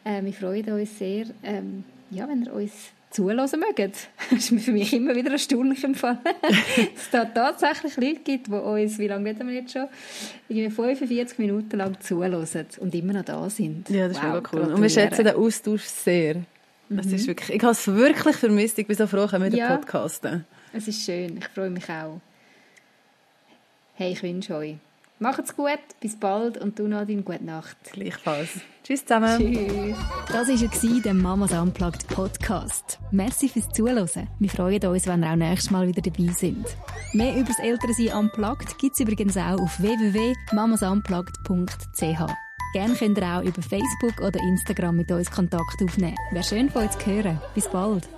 Ähm, wir freuen uns sehr, ähm, ja, wenn ihr uns zulassen mögt. Das ist für mich immer wieder erstaunlich im Fall. dass es da tatsächlich Leute gibt, die uns, wie lange reden wir jetzt schon, irgendwie 45 Minuten lang zulassen und immer noch da sind. Ja, das ist wow, mega cool. Und wir schätzen den Austausch sehr. Das mhm. ist wirklich, ich habe es wirklich vermisst. Ich bin so froh, können wir ja, podcasten. Es ist schön. Ich freue mich auch. Hey, ich wünsche euch Macht's gut, bis bald und du noch deine gute Nacht. Gleichfalls. Tschüss zusammen. Tschüss. Das war der Mamas Unplugged Podcast. Merci fürs Zuhören. Wir freuen uns, wenn ihr auch nächstes Mal wieder dabei sind. Mehr über das Elternsein Unplugged gibt es übrigens auch auf www.mamasunplugged.ch. Gerne könnt ihr auch über Facebook oder Instagram mit uns Kontakt aufnehmen. Wäre schön von euch zu hören. Bis bald.